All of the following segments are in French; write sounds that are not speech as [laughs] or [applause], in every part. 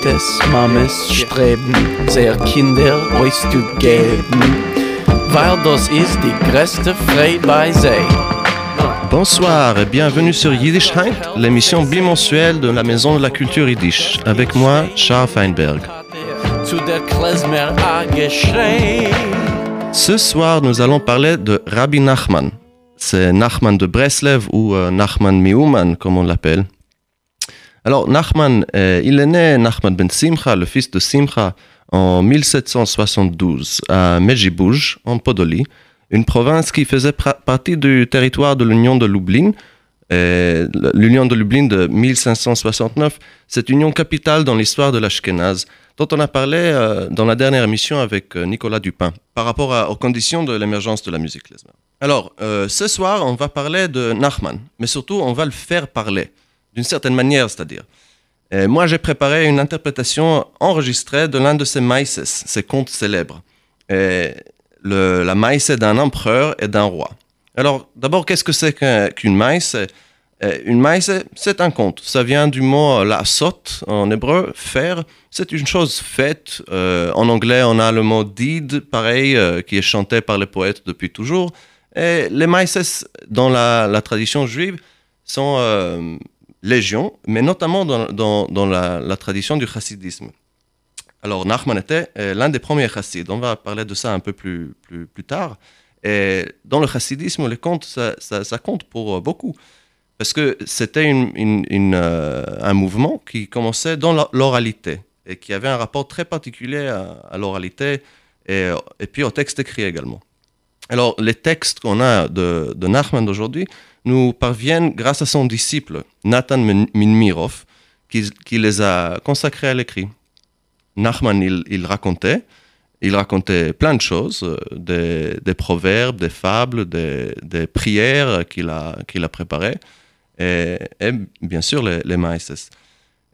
Tates, Mames streben, sehr Kinder auszugeben, weil das ist die größte bei. Bonsoir et bienvenue sur Yiddish Heint, l'émission bimensuelle de la Maison de la Culture Yiddish. Avec moi, Charles Feinberg. Ce soir, nous allons parler de Rabbi Nachman. C'est Nachman de Breslev ou euh, Nachman Miuman, comme on l'appelle. Alors, Nachman, euh, il est né Nachman ben Simcha, le fils de Simcha, en 1772 à Mejibouj, en Podolie, une province qui faisait partie du territoire de l'Union de Lublin. Et L'Union de Lublin de 1569, cette union capitale dans l'histoire de l'Ashkénaze, dont on a parlé euh, dans la dernière émission avec euh, Nicolas Dupin, par rapport aux conditions de l'émergence de la musique klezmer. Alors, euh, ce soir, on va parler de Nachman, mais surtout, on va le faire parler, d'une certaine manière, c'est-à-dire. Et moi, j'ai préparé une interprétation enregistrée de l'un de ses maïses, ses contes célèbres. Et le- la maïse d'un empereur et d'un roi. Alors, d'abord, qu'est-ce que c'est qu'un- qu'une maïse Euh, Une maïse, c'est un conte. Ça vient du mot euh, la sot en hébreu, faire. C'est une chose faite. Euh, en anglais, on a le mot did, pareil, euh, qui est chanté par les poètes depuis toujours. Et les maïses, dans la, tradition juive, sont euh, légion, mais notamment dans, la, tradition du chassidisme. Alors, Nachman était euh, l'un des premiers chassides. On va parler de ça un peu plus, plus, tard. Et dans le chassidisme, les contes, ça, compte pour euh, beaucoup. Parce que c'était euh, un mouvement qui commençait dans l'oralité et qui avait un rapport très particulier à, l'oralité et, et puis au texte écrit également. Alors, les textes qu'on a de, de Nachman d'aujourd'hui nous parviennent grâce à son disciple, Nathan Min- Minmirov, qui, les a consacrés à l'écrit. Nachman, il, racontait, il racontait plein de choses, euh, des, proverbes, des fables, des, prières qu'il a, préparées, et, bien sûr les, les.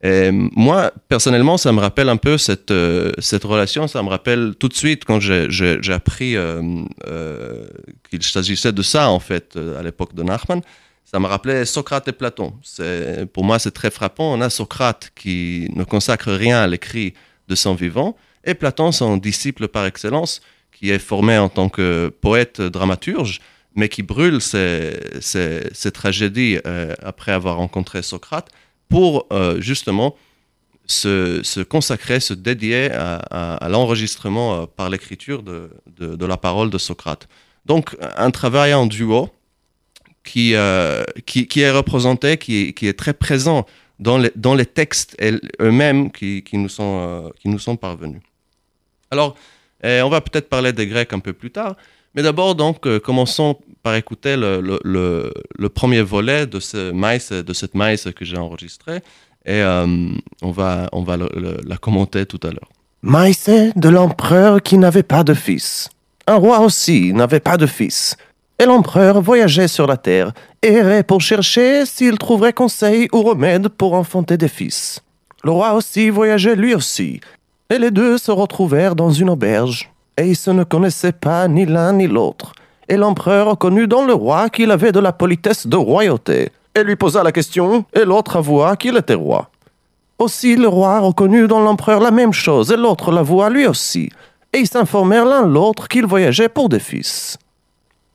Et moi, personnellement, ça me rappelle un peu cette, euh, cette relation, ça me rappelle tout de suite quand j'ai appris euh, euh, qu'il s'agissait de ça, en fait, euh, à l'époque de Nachman. Ça me rappelait Socrate et Platon. Pour moi, c'est très frappant. On a Socrate qui ne consacre rien à l'écrit de son vivant, et Platon, son disciple par excellence, qui est formé en tant que poète dramaturge, mais qui brûle ses, ses- ses tragédies euh, après avoir rencontré Socrate pour euh, justement se, consacrer, se dédier à, l'enregistrement euh, par l'écriture de, la parole de Socrate. Donc un travail en duo qui, euh, est représenté, qui, est- très présent dans les, dans les textes eux-mêmes nous sont, qui nous sont parvenus. Alors, eh, on va peut-être parler des Grecs un peu plus tard, mais d'abord, donc, euh, commençons par écouter le, premier volet de, ce maïs, de cette maïs que j'ai enregistré, et euh, on va, on va la commenter tout à l'heure. Maïsé de l'empereur qui n'avait pas de fils. Un roi aussi n'avait pas de fils. Et l'empereur voyageait sur la terre, errait pour chercher s'il trouverait conseil ou remède pour enfanter des fils. Le roi aussi voyageait lui aussi, et les deux se retrouvèrent dans une auberge, et ils se ne connaissaient pas ni l'un ni l'autre. Et l'empereur reconnut dans le roi qu'il avait de la politesse de royauté, et lui posa la question, et l'autre avoua qu'il était roi. Aussi le roi reconnut dans l'empereur la même chose, et l'autre l'avoua lui aussi. Et ils s'informèrent l'un l'autre qu'ils voyageaient pour des fils.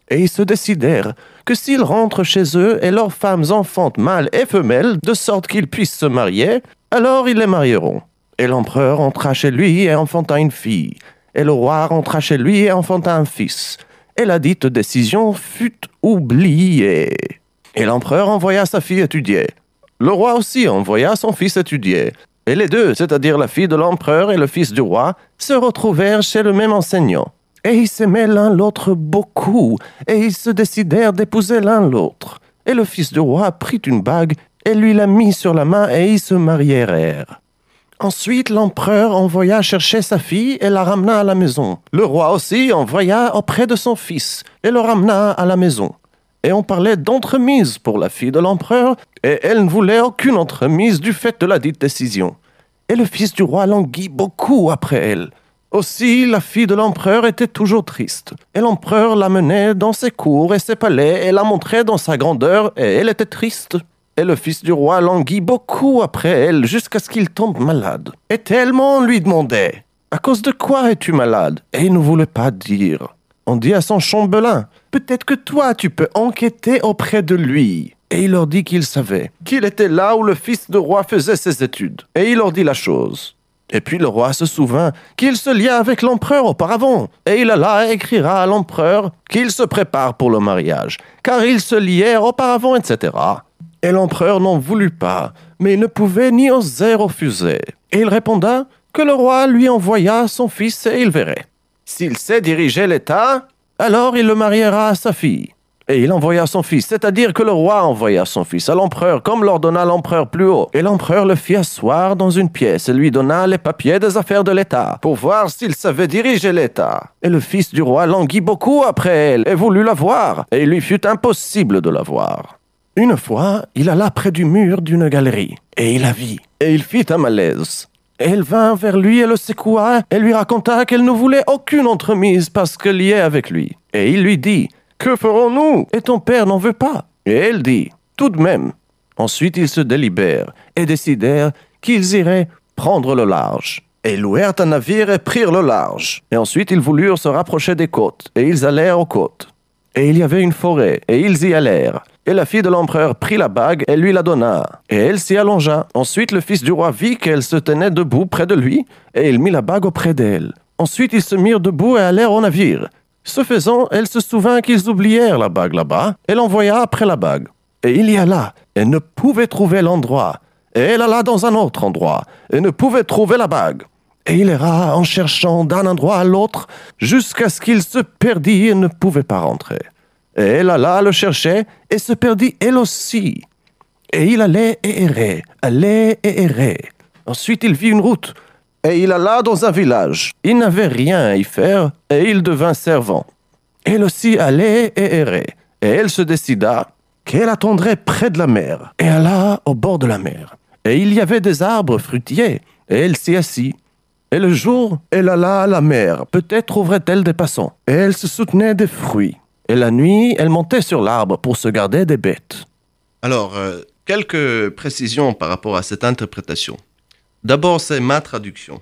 Et ils se décidèrent que s'ils rentrent chez eux et leurs femmes enfantent mâles et femelles, de sorte qu'ils puissent se marier, alors ils les marieront. Et l'empereur entra chez lui et enfanta une fille. Et le roi rentra chez lui et enfanta un fils. Et la dite décision fut oubliée. Et l'empereur envoya sa fille étudier. Le roi aussi envoya son fils étudier. Et les deux, c'est-à-dire la fille de l'empereur et le fils du roi, se retrouvèrent chez le même enseignant. Et ils s'aimaient l'un l'autre beaucoup, et ils se décidèrent d'épouser l'un l'autre. Et le fils du roi prit une bague et lui la mit sur la main, et ils se marièrent. Ensuite, l'empereur envoya chercher sa fille et la ramena à la maison. Le roi aussi envoya auprès de son fils et le ramena à la maison. Et on parlait d'entremise pour la fille de l'empereur, et elle ne voulait aucune entremise du fait de la dite décision. Et le fils du roi languit beaucoup après elle. Aussi, la fille de l'empereur était toujours triste, et l'empereur la menait dans ses cours et ses palais et la montrait dans sa grandeur, et elle était triste. Et le fils du roi languit beaucoup après elle jusqu'à ce qu'il tombe malade. Et tellement on lui demandait À cause de quoi es-tu malade? Et il ne voulait pas dire. On dit à son chambellan Peut-être que toi tu peux enquêter auprès de lui. Et il leur dit qu'il savait, qu'il était là où le fils du roi faisait ses études. Et il leur dit la chose. Et puis le roi se souvint qu'il se lia avec l'empereur auparavant, et il alla et écrira à l'empereur qu'il se prépare pour le mariage, car ils se lièrent auparavant, etc. Et l'empereur n'en voulut pas, mais il ne pouvait ni oser refuser. Et il répondit que le roi lui envoya son fils et il verrait. S'il sait diriger l'État, alors il le mariera à sa fille. Et il envoya son fils, c'est-à-dire que le roi envoya son fils à l'empereur, comme l'ordonna l'empereur plus haut. Et l'empereur le fit asseoir dans une pièce et lui donna les papiers des affaires de l'État, pour voir s'il savait diriger l'État. Et le fils du roi languit beaucoup après elle, et voulut la voir, et il lui fut impossible de la voir. Une fois, il alla près du mur d'une galerie, et il la vit, et il fit un malaise. Et elle vint vers lui et le secoua, et lui raconta qu'elle ne voulait aucune entremise parce qu'elle y est avec lui. Et il lui dit, que ferons-nous? Et ton père n'en veut pas. Et elle dit, Tout de même. Ensuite ils se délibèrent et décidèrent qu'ils iraient prendre le large. Et louèrent un navire et prirent le large. Et ensuite ils voulurent se rapprocher des côtes, et ils allèrent aux côtes. Et il y avait une forêt, et ils y allèrent. Et la fille de l'empereur prit la bague et lui la donna. Et elle s'y allongea. Ensuite le fils du roi vit qu'elle se tenait debout près de lui, et il mit la bague auprès d'elle. Ensuite ils se mirent debout et allèrent au navire. Ce faisant, elle se souvint qu'ils oublièrent la bague là-bas, et l'envoya après la bague. Et il y alla, et ne pouvait trouver l'endroit. Et elle alla dans un autre endroit, et ne pouvait trouver la bague. Et il ira en cherchant d'un endroit à l'autre, jusqu'à ce qu'il se perdit et ne pouvait pas rentrer. Et elle alla le chercher, et se perdit elle aussi. Et il allait et errait, allait et errait. Ensuite il vit une route, et il alla dans un village. Il n'avait rien à y faire, et il devint servant. Elle aussi allait et errait, et elle se décida qu'elle attendrait près de la mer, et alla au bord de la mer. Et il y avait des arbres fruitiers, et elle s'y assit. Et le jour, elle alla à la mer, peut-être trouverait-elle des passants, et elle se soutenait des fruits. Et la nuit, elle montait sur l'arbre pour se garder des bêtes. Alors, euh, quelques précisions par rapport à cette interprétation. D'abord, c'est ma traduction.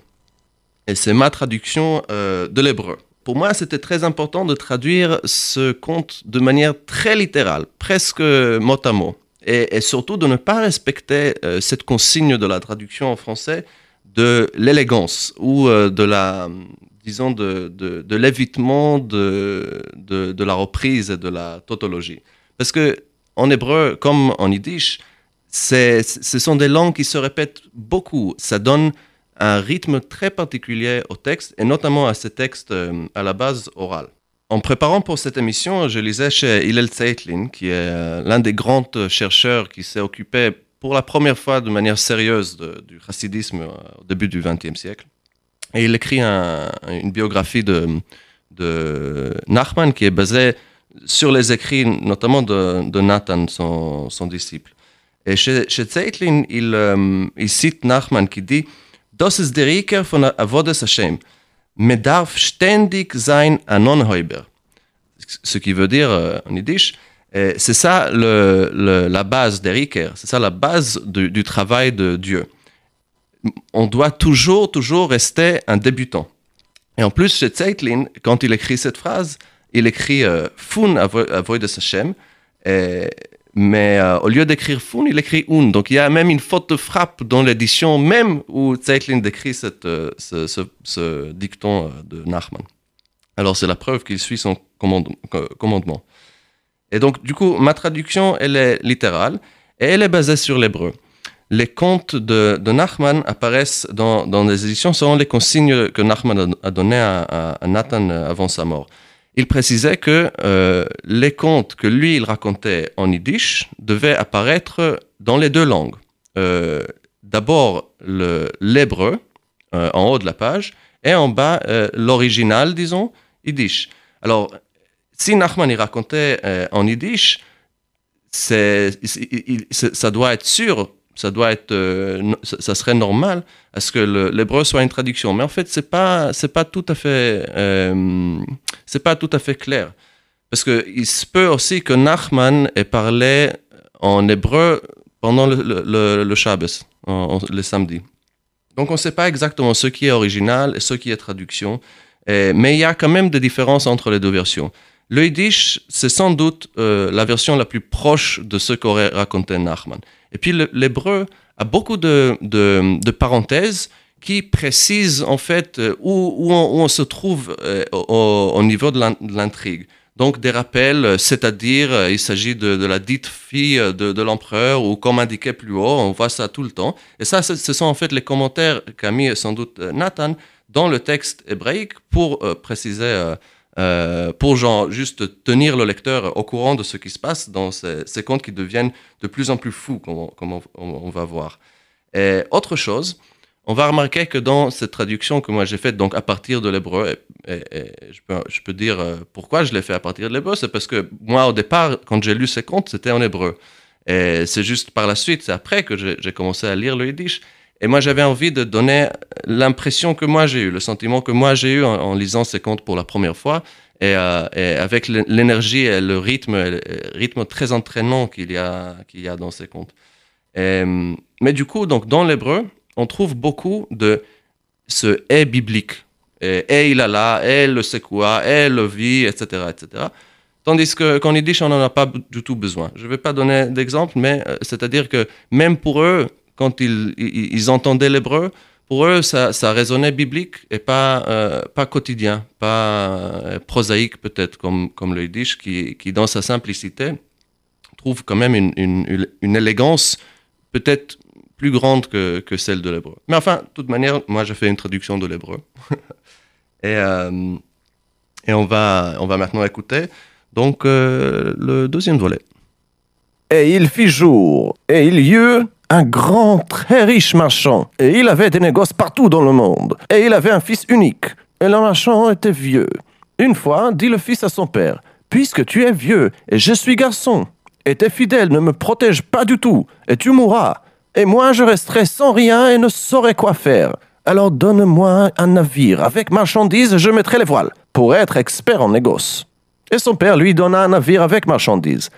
Et c'est ma traduction euh, de l'hébreu. Pour moi, c'était très important de traduire ce conte de manière très littérale, presque mot à mot. Et, surtout de ne pas respecter euh, cette consigne de la traduction en français de l'élégance ou de la, disons, de, de, l'évitement de, de, la reprise et de la tautologie. Parce que en hébreu, comme en yiddish, ce sont des langues qui se répètent beaucoup. Ça donne un rythme très particulier au texte, et notamment à ces textes euh, à la base orale. En préparant pour cette émission, je lisais chez Hillel Zeitlin, qui est euh, l'un des grands chercheurs qui s'est occupé pour la première fois de manière sérieuse du chassidisme euh, au début du XXe siècle. Et il écrit une biographie de, Nachman qui est basée sur les écrits notamment de, Nathan, son disciple. Et chez, chez euh, il, cite Nachman qui dit Das ist der von Avodas Hashem. Ständig sein. Ce qui veut dire euh, en yiddish, c'est ça la base des Rieker, c'est ça la base du, travail de Dieu. On doit toujours, toujours rester un débutant. Et en plus, chez Zeitlin, quand il écrit cette phrase, il écrit euh, Fun Avodas Hashem. Et, mais euh, au lieu d'écrire fun, il écrit un. Donc il y a même une faute de frappe dans l'édition, même où Zeitlin décrit euh, ce, ce, dicton euh, de Nachman. Alors c'est la preuve qu'il suit son commandement. Et donc du coup, ma traduction, elle est littérale et elle est basée sur l'hébreu. Les contes de, Nachman apparaissent dans, dans les éditions selon les consignes que Nachman a, données à, Nathan avant sa mort il précisait que euh, les contes que lui, il racontait en yiddish devaient apparaître dans les deux langues. Euh, d'abord l'hébreu, euh, en haut de la page, et en bas l'original, disons, yiddish. Alors, si Nachman y racontait en yiddish, ça doit être sûr ça doit être, euh, ça serait normal à ce que l'hébreu soit une traduction. Mais en fait, c'est pas, c'est pas tout à fait, euh, c'est pas tout à fait clair, parce que il se peut aussi que Nachman ait parlé en hébreu pendant le, le, le, Shabbos, le samedi. Donc on ne sait pas exactement ce qui est original et ce qui est traduction, mais il y a quand même des différences entre les deux versions. Le Yiddish, c'est sans doute euh, la version la plus proche de ce qu'aurait raconté Nachman. Et puis l'hébreu a beaucoup de, de- parenthèses qui précisent en fait euh, où, où on, se trouve euh, au, au niveau de l'in- de l'intrigue. Donc des rappels, c'est-à-dire il s'agit de, la dite fille de, l'empereur ou comme indiqué plus haut, on voit ça tout le temps. Et ça, ce sont en fait les commentaires qu'a mis sans doute Nathan dans le texte hébraïque pour préciser, euh, pour genre juste tenir le lecteur au courant de ce qui se passe dans ces, ces contes qui deviennent de plus en plus fous, comme on, comme on- va voir. Et autre chose, on va remarquer que dans cette traduction que moi j'ai faite donc à partir de l'hébreu, et, je, peux, je peux dire euh, pourquoi je l'ai fait à partir de l'hébreu, c'est parce que moi au départ, quand j'ai lu ces contes, c'était en hébreu. Et c'est juste par la suite, c'est après que j'ai commencé à lire le yiddish. Et moi j'avais envie de donner l'impression que moi j'ai eu, le sentiment que moi j'ai eu en, lisant ces contes pour la première fois. Et, euh, avec l'é- l'énergie et le rythme, le rythme très entraînant qu'il y, a- qu'il y a dans ces contes. Hum, mais du coup, donc dans l'hébreu, on trouve beaucoup de ce est biblique. Et, il a là, et le c'est et le vit, etc., etc. Tandis que qu'en yiddish, on n'en a pas du tout besoin. Je ne vais pas donner d'exemple, mais euh, c'est-à-dire que même pour eux, quand ils, entendaient l'hébreu, pour eux, ça, résonnait biblique et pas, euh, pas quotidien, pas euh, prosaïque peut-être, comme, comme le yiddish, qui, qui dans sa simplicité trouve quand même une, une, élégance peut-être plus grande que, que celle de l'hébreu. Mais enfin, de toute manière, moi, j'ai fait une traduction de l'hébreu. [laughs] et, euh, et on va, on va maintenant écouter donc le deuxième volet. Et il fit jour, et il y eut un grand, très riche marchand, et il avait des négoces partout dans le monde, et il avait un fils unique, et le marchand était vieux. Une fois, dit le fils à son père, Puisque tu es vieux, et je suis garçon, et tes fidèles ne me protègent pas du tout, et tu mourras, et moi je resterai sans rien et ne saurais quoi faire. Alors donne-moi un navire, avec marchandises je mettrai les voiles, pour être expert en négoce. Et son père lui donna un navire avec marchandises.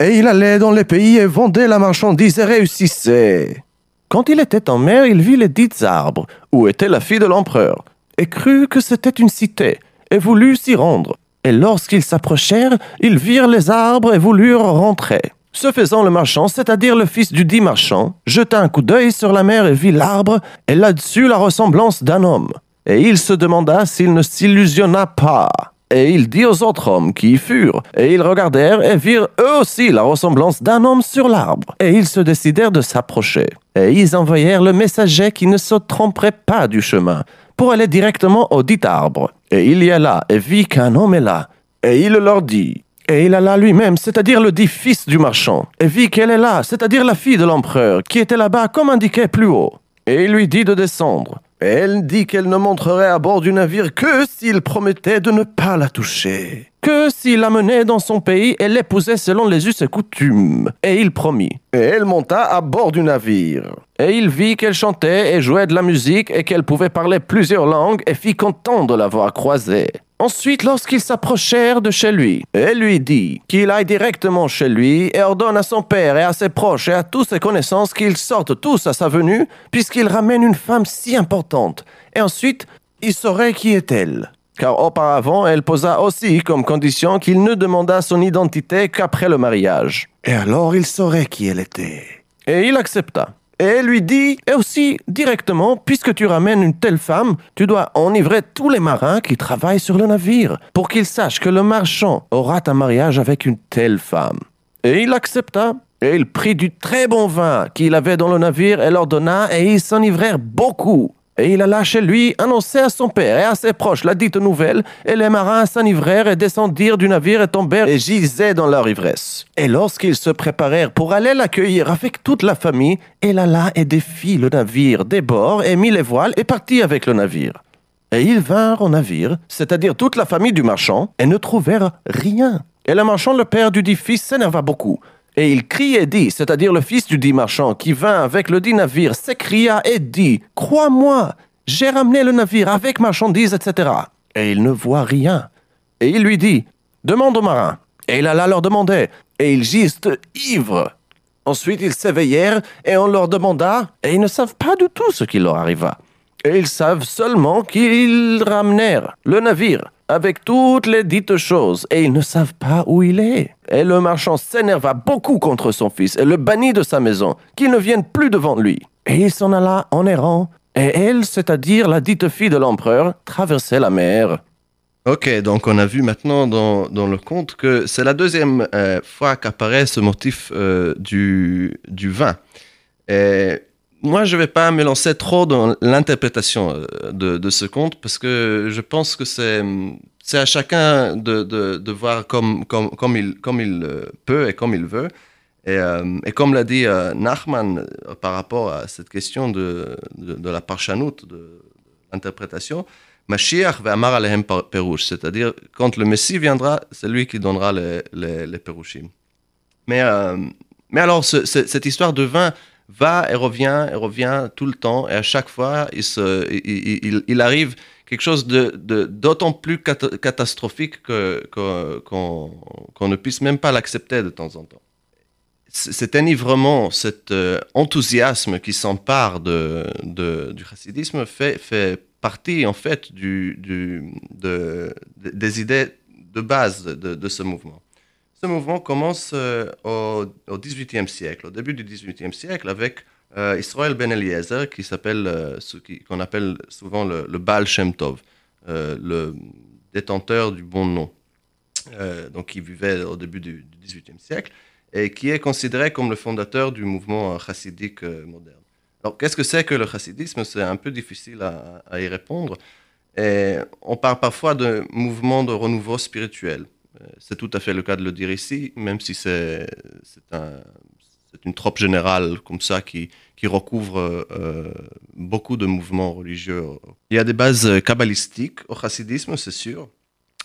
Et il allait dans les pays et vendait la marchandise et réussissait. Quand il était en mer, il vit les dits arbres, où était la fille de l'empereur, et crut que c'était une cité, et voulut s'y rendre. Et lorsqu'ils s'approchèrent, ils virent les arbres et voulurent rentrer. Ce faisant, le marchand, c'est-à-dire le fils du dit marchand, jeta un coup d'œil sur la mer et vit l'arbre, et là-dessus la ressemblance d'un homme. Et il se demanda s'il ne s'illusionna pas. Et il dit aux autres hommes qui y furent, et ils regardèrent et virent eux aussi la ressemblance d'un homme sur l'arbre. Et ils se décidèrent de s'approcher. Et ils envoyèrent le messager qui ne se tromperait pas du chemin, pour aller directement au dit arbre. Et il y alla et vit qu'un homme est là. Et il leur dit, et il alla lui-même, c'est-à-dire le dit fils du marchand, et vit qu'elle est là, c'est-à-dire la fille de l'empereur, qui était là-bas comme indiqué plus haut. Et il lui dit de descendre. Elle dit qu'elle ne monterait à bord du navire que s'il promettait de ne pas la toucher. Que s'il l'amenait dans son pays et l'épousait selon les us et coutumes. Et il promit. Et elle monta à bord du navire. Et il vit qu'elle chantait et jouait de la musique et qu'elle pouvait parler plusieurs langues et fit content de l'avoir croisée. Ensuite, lorsqu'ils s'approchèrent de chez lui, elle lui dit qu'il aille directement chez lui et ordonne à son père et à ses proches et à tous ses connaissances qu'ils sortent tous à sa venue, puisqu'il ramène une femme si importante. Et ensuite, il saurait qui est elle. Car auparavant, elle posa aussi comme condition qu'il ne demandât son identité qu'après le mariage. Et alors il saurait qui elle était. Et il accepta. Et elle lui dit, et aussi directement, puisque tu ramènes une telle femme, tu dois enivrer tous les marins qui travaillent sur le navire, pour qu'ils sachent que le marchand aura un mariage avec une telle femme. Et il accepta. Et il prit du très bon vin qu'il avait dans le navire et leur donna, et ils s'enivrèrent beaucoup. Et il alla chez lui annoncer à son père et à ses proches la dite nouvelle, et les marins s'enivrèrent et descendirent du navire et tombèrent et gisaient dans leur ivresse. Et lorsqu'ils se préparèrent pour aller l'accueillir avec toute la famille, elle alla et défit le navire des bords et mit les voiles et partit avec le navire. Et ils vinrent au navire, c'est-à-dire toute la famille du marchand, et ne trouvèrent rien. Et le marchand, le père du dit fils, s'énerva beaucoup. Et il crie et dit, c'est-à-dire le fils du dit marchand qui vint avec le dit navire, s'écria et dit, Crois-moi, j'ai ramené le navire avec marchandises, etc. Et il ne voit rien. Et il lui dit, Demande aux marins. Et il alla leur demander, et ils gisent ivres. Ensuite, ils s'éveillèrent et on leur demanda, et ils ne savent pas du tout ce qui leur arriva. Et ils savent seulement qu'ils ramenèrent le navire avec toutes les dites choses, et ils ne savent pas où il est. Et le marchand s'énerva beaucoup contre son fils et le bannit de sa maison, qu'il ne vienne plus devant lui. Et il s'en alla en errant, et elle, c'est-à-dire la dite fille de l'empereur, traversait la mer. Ok, donc on a vu maintenant dans, dans le conte que c'est la deuxième euh, fois qu'apparaît ce motif euh, du, du vin. Et moi, je ne vais pas me lancer trop dans l'interprétation euh, de, ce conte parce que je pense que c'est, à chacun de, voir comme, il, euh, peut et comme il veut. Et, euh, comme l'a dit Nachman par rapport à cette question de, de, la parchanout, de, l'interprétation, Mashiach ve'amar alehem perush, c'est-à-dire quand le Messie viendra, c'est lui qui donnera les, les, perushim. Mais, alors, ce, ce, cette histoire de vin, va et revient et revient tout le temps et à chaque fois il, arrive quelque chose d'autant plus cat catastrophique qu'on que, qu ne puisse même pas l'accepter de temps en temps. Cet enivrement, cet euh, enthousiasme qui s'empare du chassidisme fait, partie en fait des idées de base de ce mouvement ce mouvement commence euh, au, au, XVIIIe siècle, au début du XVIIIe siècle, avec euh, Israël Ben Eliezer, qui s'appelle, euh, qu'on appelle souvent le, le Baal Shem Tov, le détenteur du bon nom, donc qui vivait au début du, du, XVIIIe siècle, et qui est considéré comme le fondateur du mouvement chassidique moderne. Alors, qu'est-ce que c'est que le chassidisme? C'est un peu difficile à, y répondre. On parle parfois de mouvement de renouveau spirituel. C'est tout à fait le cas de le dire ici, même si c'est un, une trope générale comme ça qui, recouvre euh, beaucoup de mouvements religieux. Il y a des bases kabbalistiques au chassidisme, c'est sûr,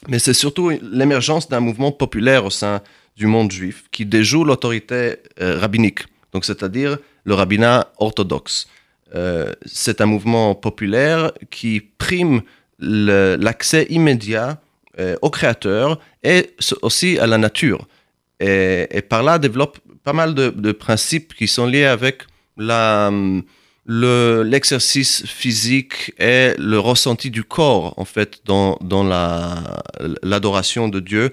mais c'est surtout l'émergence d'un mouvement populaire au sein du monde juif qui déjoue l'autorité euh, rabbinique, donc c'est-à-dire le rabbinat orthodoxe. Euh, c'est un mouvement populaire qui prime l'accès immédiat euh, au créateur et aussi à la nature. Et, par là développe pas mal de, principes qui sont liés avec l'exercice le, physique et le ressenti du corps, en fait, dans, dans l'adoration la, de Dieu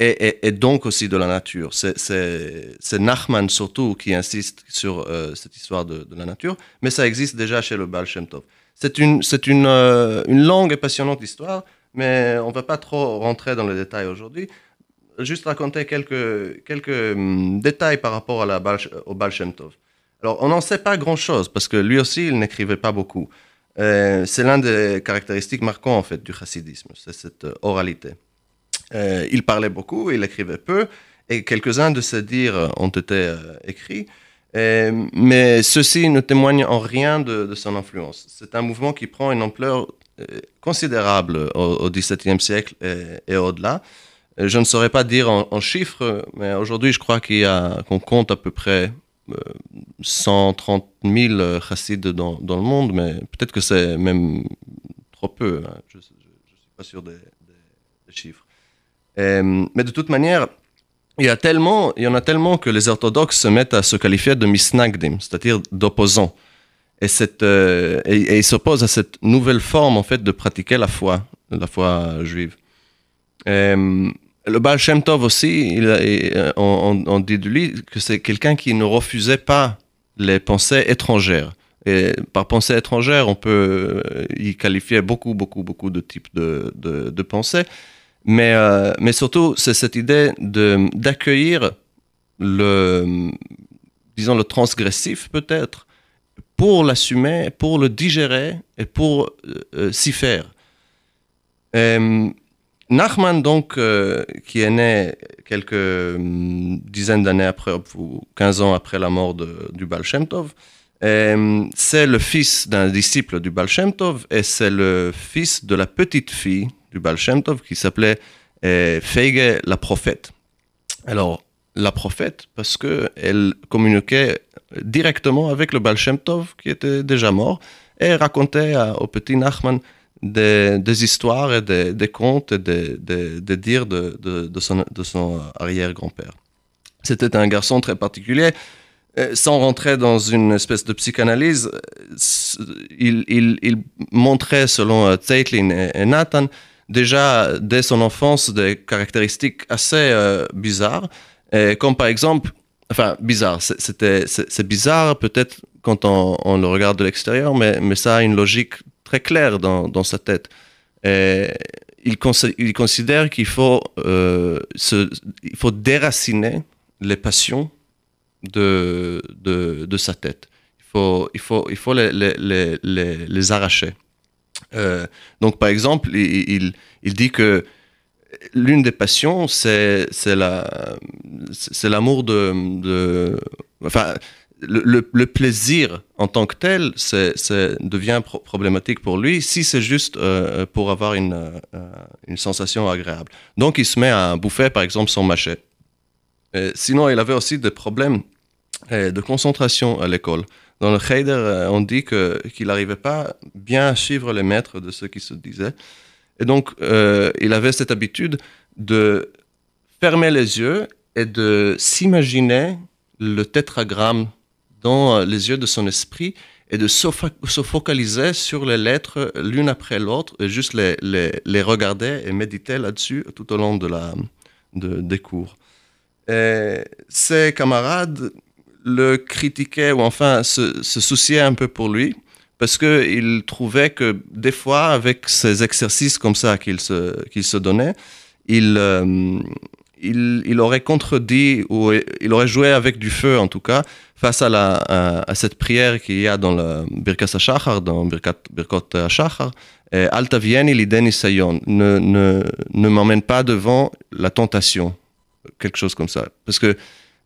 et, donc aussi de la nature. C'est Nachman surtout qui insiste sur euh, cette histoire de, la nature, mais ça existe déjà chez le Baal Shem Tov. C'est une, euh, une longue et passionnante histoire mais on ne va pas trop rentrer dans les détails aujourd'hui. Juste raconter quelques, hum, détails par rapport au Baal Shem Tov. Alors, on n'en sait pas grand-chose, parce que lui aussi, il n'écrivait pas beaucoup. Euh, c'est l'un des caractéristiques marquantes, en fait, du chassidisme, c'est cette oralité. Euh, il parlait beaucoup, il écrivait peu, et quelques-uns de ses dires ont été euh, écrits, euh, mais ceci ne témoigne en rien de, son influence. C'est un mouvement qui prend une ampleur euh, considérable au, XVIIe siècle et, au-delà. Euh, je ne saurais pas dire en, chiffres, mais aujourd'hui, je crois qu'on compte à peu près 130 000 chassides dans, le monde, mais peut-être que c'est même trop peu. Hein. Je ne suis pas sûr des, chiffres. Mais de toute manière, il y, il y en a tellement que les orthodoxes se mettent à se qualifier de misnagdim, c'est-à-dire d'opposants et, cette, euh, et, il s'oppose à cette nouvelle forme en fait de pratiquer la foi, la foi juive. Euh, le Baal Shem Tov aussi, il, on, dit de lui que c'est quelqu'un qui ne refusait pas les pensées étrangères. Et par pensée étrangère, on peut euh, y qualifier beaucoup, beaucoup, beaucoup de types de, de, pensées. Mais, euh, mais surtout, c'est cette idée d'accueillir le, disons, le transgressif peut-être, pour l'assumer, pour le digérer et pour euh, euh s'y faire. Euh, Nachman, donc, qui est né quelques hum, dizaines d'années après, ou 15 ans après la mort de, du Baal Shem c'est le fils d'un disciple du Baal Shem et c'est le fils de la petite fille du Baal Shem qui s'appelait Feige la prophète. Alors, la prophète, parce qu'elle communiquait directement avec le Baal Tov, qui était déjà mort, et racontait au petit Nachman des, histoires et des, contes et des, dires de, de, son, de son arrière-grand-père. C'était un garçon très particulier. Euh, sans rentrer dans une espèce de psychanalyse, euh, il, il, il montrait, selon euh, Zeitlin et, Nathan, déjà dès son enfance des caractéristiques assez euh, bizarres, comme par exemple, enfin bizarre, c'était c'est bizarre peut-être quand on, le regarde de l'extérieur, mais, mais ça a une logique très claire dans, dans sa tête. Il, considère qu'il faut, euh, il faut déraciner les passions de, de, de, sa tête. Il faut, il faut, il faut les, les, les, les arracher. Euh, donc, par exemple, il, il, il dit que l'une des passions, c'est l'amour la, de, de, Enfin, le, le, plaisir en tant que tel c'est devient pro problématique pour lui si c'est juste euh, pour avoir une, euh, une sensation agréable. Donc, il se met à bouffer, par exemple, son machet. Et sinon, il avait aussi des problèmes euh, de concentration à l'école. Dans le Heider, on dit qu'il n'arrivait pas bien à suivre les maîtres de ce qui se disait. Et donc, euh, il avait cette habitude de fermer les yeux et de s'imaginer le tétragramme dans les yeux de son esprit et de se focaliser sur les lettres l'une après l'autre et juste les, les, regarder et méditer là-dessus tout au long de la, de, des cours. Et ses camarades le critiquaient ou enfin se souciaient un peu pour lui parce qu'il trouvait que des fois, avec ces exercices comme ça qu'il se, se donnait, il, euh, il, aurait contredit ou il aurait joué avec du feu en tout cas face à, la, à, cette prière qu'il y a dans le Birkas HaShachar, dans Birkat, Birkot HaShachar, Alta vieni lideni sayon, ne, ne, ne m'emmène pas devant la tentation, quelque chose comme ça. Parce que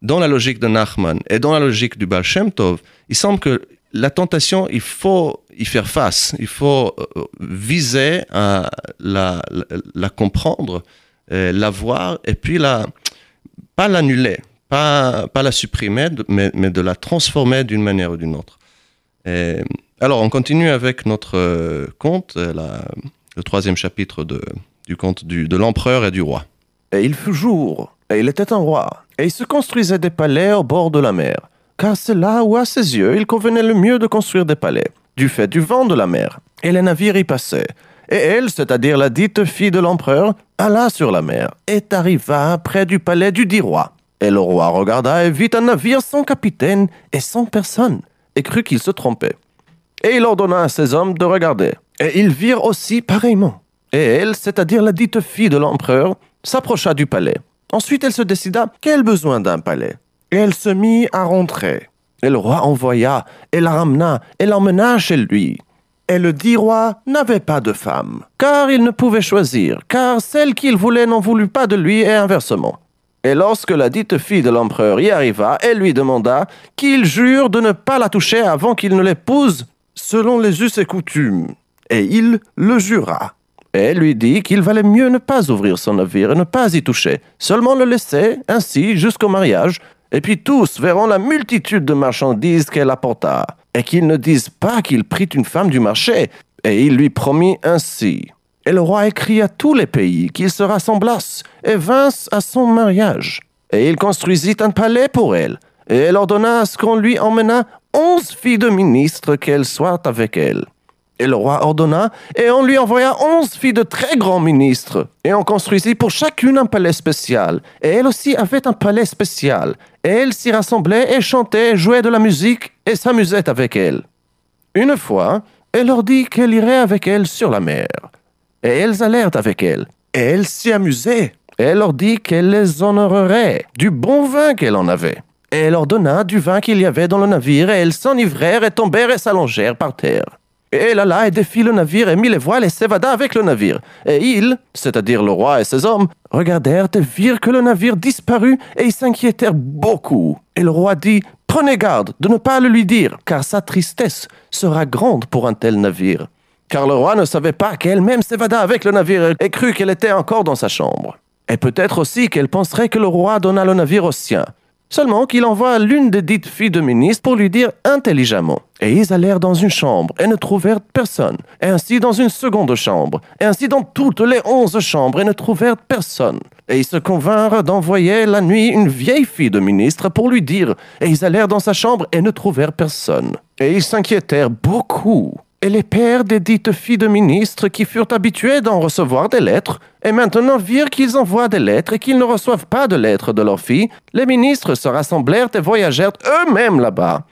dans la logique de Nachman et dans la logique du Baal Shem Tov, il semble que la tentation, il faut y faire face, il faut viser à la, la, comprendre, euh, la voir et puis la, pas l'annuler, pas, la supprimer, mais, de la transformer d'une manière ou d'une autre. Alors, on continue avec notre euh, conte, le troisième chapitre du conte de l'empereur et du roi. Et il fut jour, et il était un roi, et il se construisait des palais au bord de la mer car c'est là où, à ses yeux, il convenait le mieux de construire des palais, du fait du vent de la mer. Et les navires y passaient. Et elle, c'est-à-dire la dite fille de l'empereur, alla sur la mer et arriva près du palais du dit roi. Et le roi regarda et vit un navire sans capitaine et sans personne, et crut qu'il se trompait. Et il ordonna à ses hommes de regarder. Et ils virent aussi pareillement. Et elle, c'est-à-dire la dite fille de l'empereur, s'approcha du palais. Ensuite, elle se décida quel besoin d'un palais? Et elle se mit à rentrer. Et le roi envoya, et la ramena, et l'emmena chez lui. Et le dit roi n'avait pas de femme, car il ne pouvait choisir, car celle qu'il voulait n'en voulut pas de lui, et inversement. Et lorsque la dite fille de l'empereur y arriva, elle lui demanda qu'il jure de ne pas la toucher avant qu'il ne l'épouse, selon les us et coutumes. Et il le jura. Et lui dit qu'il valait mieux ne pas ouvrir son navire et ne pas y toucher, seulement le laisser ainsi jusqu'au mariage, et puis tous verront la multitude de marchandises qu'elle apporta, et qu'ils ne disent pas qu'il prit une femme du marché. Et il lui promit ainsi. Et le roi écrit à tous les pays qu'ils se rassemblassent et vinssent à son mariage. Et il construisit un palais pour elle, et elle ordonna à ce qu'on lui emmena onze filles de ministres qu'elles soient avec elle. Et le roi ordonna, et on lui envoya onze filles de très grands ministres, et on construisit pour chacune un palais spécial. Et elle aussi avait un palais spécial. Et elle s'y rassemblait et chantait, et jouait de la musique, et s'amusait avec elle. Une fois, elle leur dit qu'elle irait avec elle sur la mer. Et elles allèrent avec elle. Et elle s'y amusait. Et elle leur dit qu'elle les honorerait du bon vin qu'elle en avait. Et elle leur donna du vin qu'il y avait dans le navire, et elles s'enivrèrent et tombèrent et s'allongèrent par terre. Et elle alla et défit le navire et mit les voiles et s'évada avec le navire. Et ils, c'est-à-dire le roi et ses hommes, regardèrent et virent que le navire disparut et ils s'inquiétèrent beaucoup. Et le roi dit, prenez garde de ne pas le lui dire, car sa tristesse sera grande pour un tel navire. Car le roi ne savait pas qu'elle-même s'évada avec le navire et crut qu'elle était encore dans sa chambre. Et peut-être aussi qu'elle penserait que le roi donna le navire au sien. Seulement qu'il envoie l'une des dites filles de ministre pour lui dire intelligemment. Et ils allèrent dans une chambre et ne trouvèrent personne. Et ainsi dans une seconde chambre. Et ainsi dans toutes les onze chambres et ne trouvèrent personne. Et ils se convinrent d'envoyer la nuit une vieille fille de ministre pour lui dire. Et ils allèrent dans sa chambre et ne trouvèrent personne. Et ils s'inquiétèrent beaucoup. Et les pères des dites filles de ministres qui furent habitués d'en recevoir des lettres, et maintenant virent qu'ils envoient des lettres et qu'ils ne reçoivent pas de lettres de leurs filles, les ministres se rassemblèrent et voyagèrent eux-mêmes là-bas,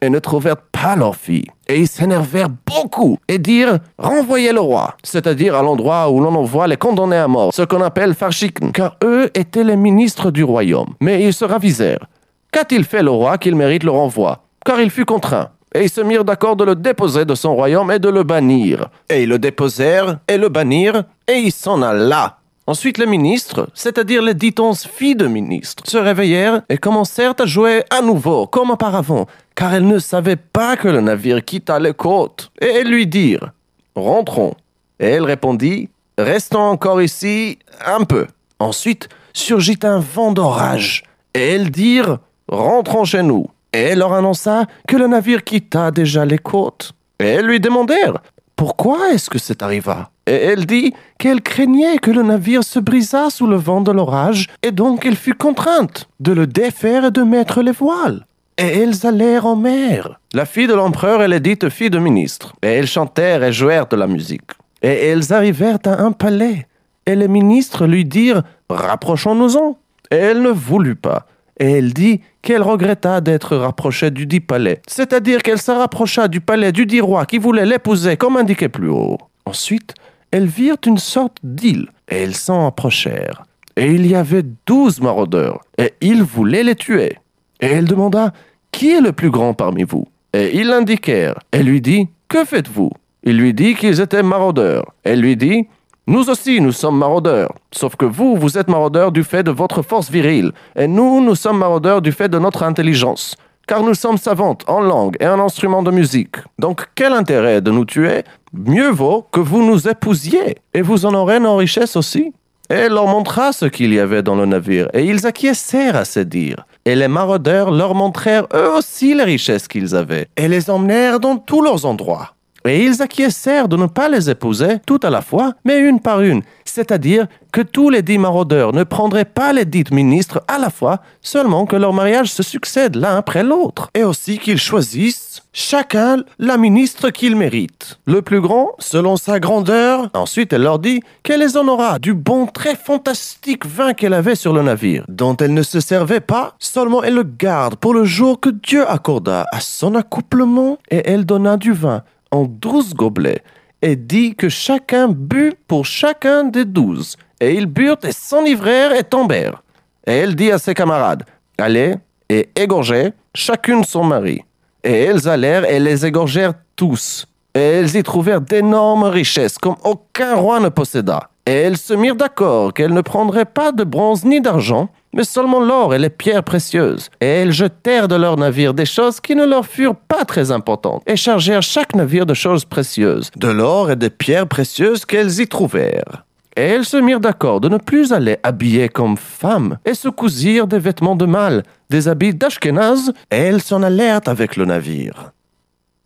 et ne trouvèrent pas leurs filles. Et ils s'énervèrent beaucoup et dirent Renvoyez le roi, c'est-à-dire à, l'endroit où l'on envoie les condamnés à mort, ce qu'on appelle Farshikn, car eux étaient les ministres du royaume. Mais ils se ravisèrent. Qu'a-t-il fait le roi qu'il mérite le renvoi? Car il fut contraint et ils se mirent d'accord de le déposer de son royaume et de le bannir. Et ils le déposèrent et le bannirent, et il s'en alla. Ensuite, les ministres, c'est-à-dire les dix onze filles de ministres, se réveillèrent et commencèrent à jouer à nouveau, comme auparavant, car elles ne savaient pas que le navire quitta les côtes. Et elles lui dirent Rentrons. Et elle répondit Restons encore ici un peu. Ensuite surgit un vent d'orage, et elles dirent Rentrons chez nous. Et leur annonça que le navire quitta déjà les côtes. Et lui demandèrent pourquoi est-ce que c'est arrivé Et elle dit qu'elle craignait que le navire se brisât sous le vent de l'orage, et donc elle fut contrainte de le défaire et de mettre les voiles. Et elles allèrent en mer. La fille de l'empereur et les dites filles de ministre. Et elles chantèrent et jouèrent de la musique. Et elles arrivèrent à un palais. Et les ministres lui dirent Rapprochons-nous-en. Et elle ne voulut pas et elle dit qu'elle regretta d'être rapprochée du dit palais, c'est-à-dire qu'elle se rapprocha du palais du dit roi qui voulait l'épouser comme indiqué plus haut. Ensuite, elles virent une sorte d'île, et elles s'en approchèrent. Et il y avait douze maraudeurs, et ils voulaient les tuer. Et elle demanda Qui est le plus grand parmi vous? Et ils l'indiquèrent. Elle lui dit Que faites-vous? Il lui dit qu'ils étaient maraudeurs. Elle lui dit nous aussi, nous sommes maraudeurs. Sauf que vous, vous êtes maraudeurs du fait de votre force virile, et nous, nous sommes maraudeurs du fait de notre intelligence. Car nous sommes savantes en langue et en instrument de musique. Donc quel intérêt de nous tuer? Mieux vaut que vous nous épousiez, et vous en aurez nos richesses aussi. Et leur montra ce qu'il y avait dans le navire, et ils acquiescèrent à se dire. Et les maraudeurs leur montrèrent eux aussi les richesses qu'ils avaient, et les emmenèrent dans tous leurs endroits. Et ils acquiescèrent de ne pas les épouser tout à la fois, mais une par une, c'est-à-dire que tous les dix maraudeurs ne prendraient pas les dix ministres à la fois, seulement que leur mariage se succède l'un après l'autre, et aussi qu'ils choisissent chacun la ministre qu'il mérite. Le plus grand, selon sa grandeur, ensuite elle leur dit qu'elle les honora du bon très fantastique vin qu'elle avait sur le navire, dont elle ne se servait pas, seulement elle le garde pour le jour que Dieu accorda à son accouplement, et elle donna du vin en douze gobelets et dit que chacun but pour chacun des douze. Et ils burent et s'enivrèrent et tombèrent. Et elle dit à ses camarades, allez et égorgez chacune son mari. Et elles allèrent et les égorgèrent tous. Et elles y trouvèrent d'énormes richesses comme aucun roi ne posséda. Et elles se mirent d'accord qu'elles ne prendraient pas de bronze ni d'argent, mais seulement l'or et les pierres précieuses. Et elles jetèrent de leurs navires des choses qui ne leur furent pas très importantes, et chargèrent chaque navire de choses précieuses, de l'or et des pierres précieuses qu'elles y trouvèrent. Et elles se mirent d'accord de ne plus aller habillées comme femmes, et se cousirent des vêtements de mâle, des habits d'Ashkenaz, et elles s'en allèrent avec le navire.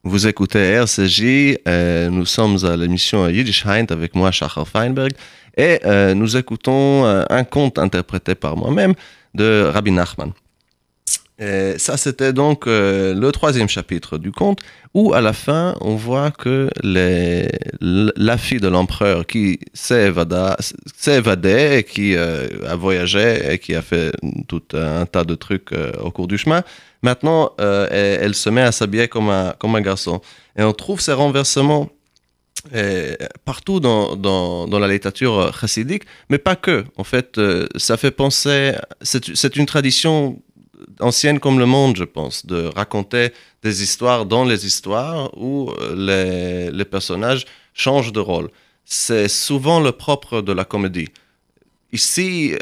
Vous écoutez RCJ, euh, nous sommes à l'émission Yiddish Heint avec moi, Shachar Feinberg, et euh, nous écoutons euh, un conte interprété par moi-même de Rabbi Nachman. Et ça, c'était donc euh, le troisième chapitre du conte, où à la fin, on voit que la fille de l'empereur qui s'est évadée et qui a voyagé et qui a fait tout un tas de trucs au cours du chemin, Maintenant, euh, elle, se met à s'habiller comme un, comme un garçon. Et on trouve ces renversements euh, partout dans, dans, dans, la littérature chassidique, mais pas que. En fait, euh, ça fait penser. C'est une tradition ancienne comme le monde, je pense, de raconter des histoires dans les histoires où les, les personnages changent de rôle. C'est souvent le propre de la comédie. Ici,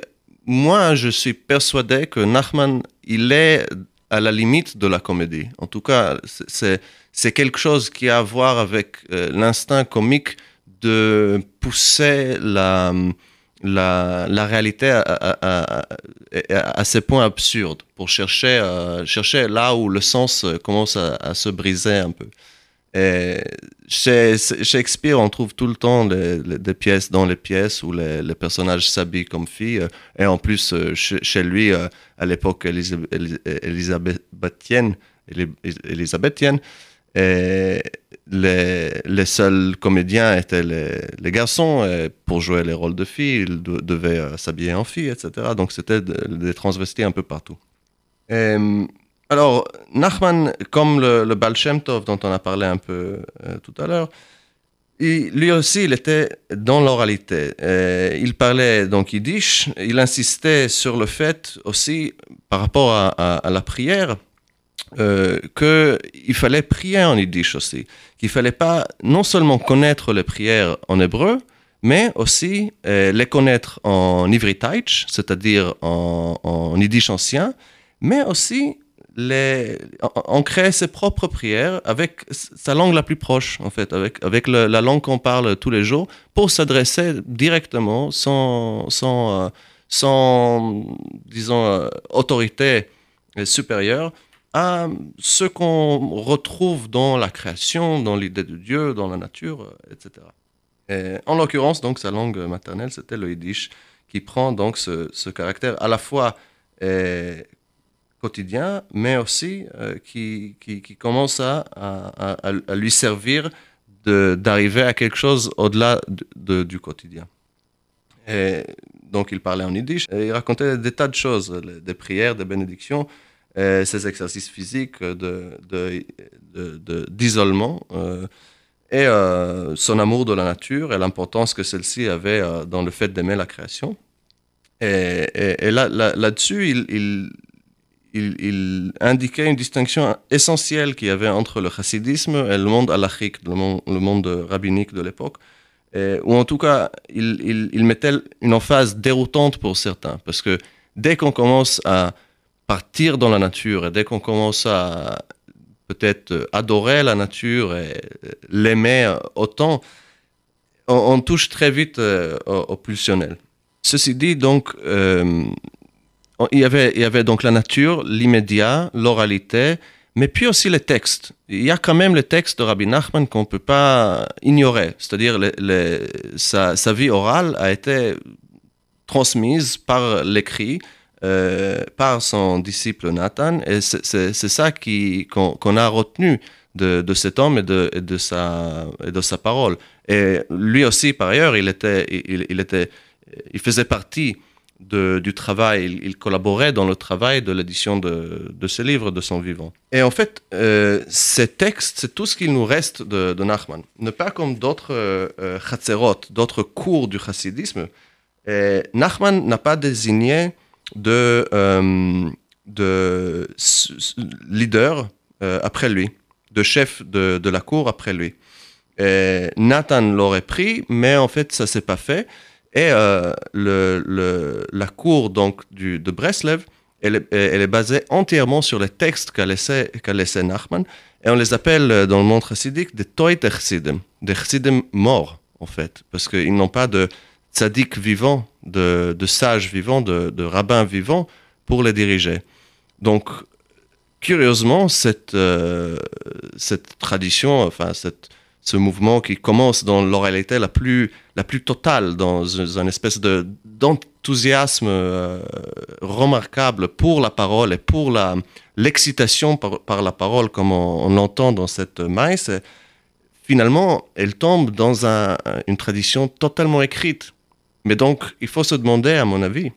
moi, je suis persuadé que Nachman, il est à la limite de la comédie. En tout cas, c'est quelque chose qui a à voir avec euh, l'instinct comique de pousser la, la, la réalité à, à, ces points absurdes, pour chercher, euh, chercher là où le sens commence à, se briser un peu. Et chez Shakespeare, on trouve tout le temps des pièces dans les pièces où les, personnages s'habillent comme filles. Et en plus, chez, chez lui, à l'époque élisabéthienne, les, les, seuls comédiens étaient les, garçons. Et pour jouer les rôles de filles, ils devaient euh, s'habiller en filles, etc. Donc c'était des transvestis un peu partout. Alors, Nachman, comme le, le Baal Shem dont on a parlé un peu euh, tout à l'heure, lui aussi, il était dans l'oralité. il parlait donc yiddish. Il insistait sur le fait aussi, par rapport à, la prière, euh, qu'il fallait prier en yiddish aussi, qu'il fallait pas non seulement connaître les prières en hébreu, mais aussi euh, les connaître en ivritaic, c'est-à-dire en, en, yiddish ancien, mais aussi les, en, créer ses propres prières avec sa langue la plus proche, en fait, avec, la langue qu'on parle tous les jours, pour s'adresser directement, sans, euh, disons, euh, autorité supérieure, à ce qu'on retrouve dans la création, dans l'idée de Dieu, dans la nature, euh, etc. Et en l'occurrence, donc, sa langue maternelle, c'était le yiddish, qui prend donc ce, caractère à la fois quotidien, mais aussi euh, qui, qui, commence à, à, lui servir d'arriver à quelque chose au-delà de, du quotidien. Donc, il parlait en yiddish et il racontait des tas de choses, des prières, des bénédictions, ces exercices physiques d'isolement de, euh, et euh, son amour de la nature et l'importance que celle-ci avait dans le fait d'aimer la création. Et, et là, là-dessus, là il, il, il, indiquait une distinction essentielle qu'il y avait entre le chassidisme et le monde halachique, le monde, rabbinique de l'époque. ou en tout cas, il, mettait une emphase déroutante pour certains, parce que dès qu'on commence à partir dans la nature et dès qu'on commence à peut-être adorer la nature et l'aimer autant, on, touche très vite euh, au, au, pulsionnel. Ceci dit, donc, euh, il, y avait, il y avait donc la nature, l'immédiat, l'oralité, mais puis aussi les textes. Il y a quand même les textes de Rabbi Nachman qu'on ne peut pas ignorer. C'est-à-dire les, les, sa, vie orale a été transmise par l'écrit, euh, par son disciple Nathan. Et c'est ça qu'on qu a retenu de, cet homme et de, de, sa, de sa parole. Et lui aussi, par ailleurs, il, était, il, il était, il faisait partie de, du travail, il, collaborait dans le travail de l'édition de, de ce livre de son vivant. Et en fait, euh, ces textes, c'est tout ce qu'il nous reste de, Nachman. Ne pas comme d'autres euh, d'autres cours du chassidisme. Et Nachman n'a pas désigné de, euh, de leader euh, après lui, de chef de, la cour après lui. Nathan l'aurait pris, mais en fait, ça s'est pas fait. Et euh, la cour donc de Breslev, elle est, basée entièrement sur les textes qu'a laissé, qu'a laissé Nachman. Et on les appelle dans le monde chassidique des Toit des chassidim morts, en fait, parce qu'ils n'ont pas de, tzaddik vivants, de, de sages vivants, de, de, rabbins vivants pour les diriger. Donc, curieusement, cette, euh, cette tradition, enfin, cette, ce mouvement qui commence dans l'oralité la plus, la plus totale, dans une, espèce de, d'enthousiasme euh, remarquable pour la parole et pour l'excitation par, la parole, comme on, l'entend dans cette maïs, finalement, elle tombe dans un, une tradition totalement écrite mais donc, il faut se demander, à mon avis,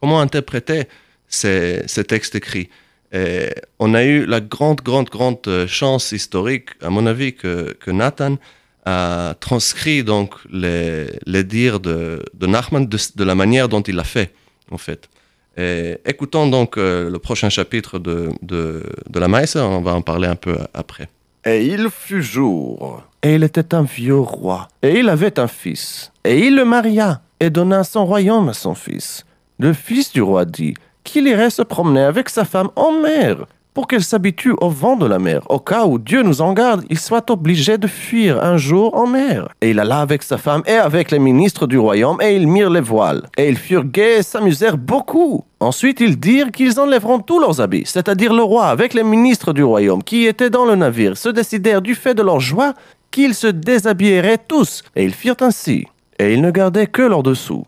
comment interpréter ces textes écrits? Et on a eu la grande, grande, grande chance historique, à mon avis, que, que Nathan a transcrit donc les, les dires de, de Nachman de, de, la manière dont il l'a fait, en fait. Et écoutons donc euh, le prochain chapitre de, de, de la Maïsa, on va en parler un peu après. Et il fut jour, et il était un vieux roi, et il avait un fils, et il le maria, et donna son royaume à son fils. Le fils du roi dit qu'il irait se promener avec sa femme en mer, pour qu'elle s'habitue au vent de la mer, au cas où Dieu nous en garde, il soit obligé de fuir un jour en mer. Et il alla avec sa femme et avec les ministres du royaume, et ils mirent les voiles. Et ils furent gais et s'amusèrent beaucoup. Ensuite, ils dirent qu'ils enlèveront tous leurs habits, c'est-à-dire le roi avec les ministres du royaume qui étaient dans le navire, se décidèrent du fait de leur joie qu'ils se déshabilleraient tous, et ils firent ainsi. Et ils ne gardaient que leur dessous.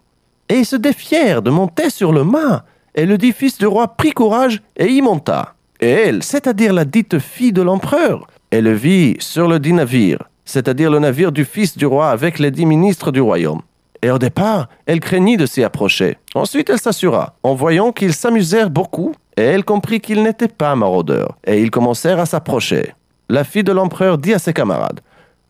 Et ils se défièrent de monter sur le mât. Et le dit fils du roi prit courage et y monta. Et elle, c'est-à-dire la dite fille de l'empereur, elle le vit sur le dit navire, c'est-à-dire le navire du fils du roi avec les dix ministres du royaume. Et au départ, elle craignit de s'y approcher. Ensuite, elle s'assura, en voyant qu'ils s'amusèrent beaucoup, et elle comprit qu'ils n'étaient pas maraudeurs, et ils commencèrent à s'approcher. La fille de l'empereur dit à ses camarades,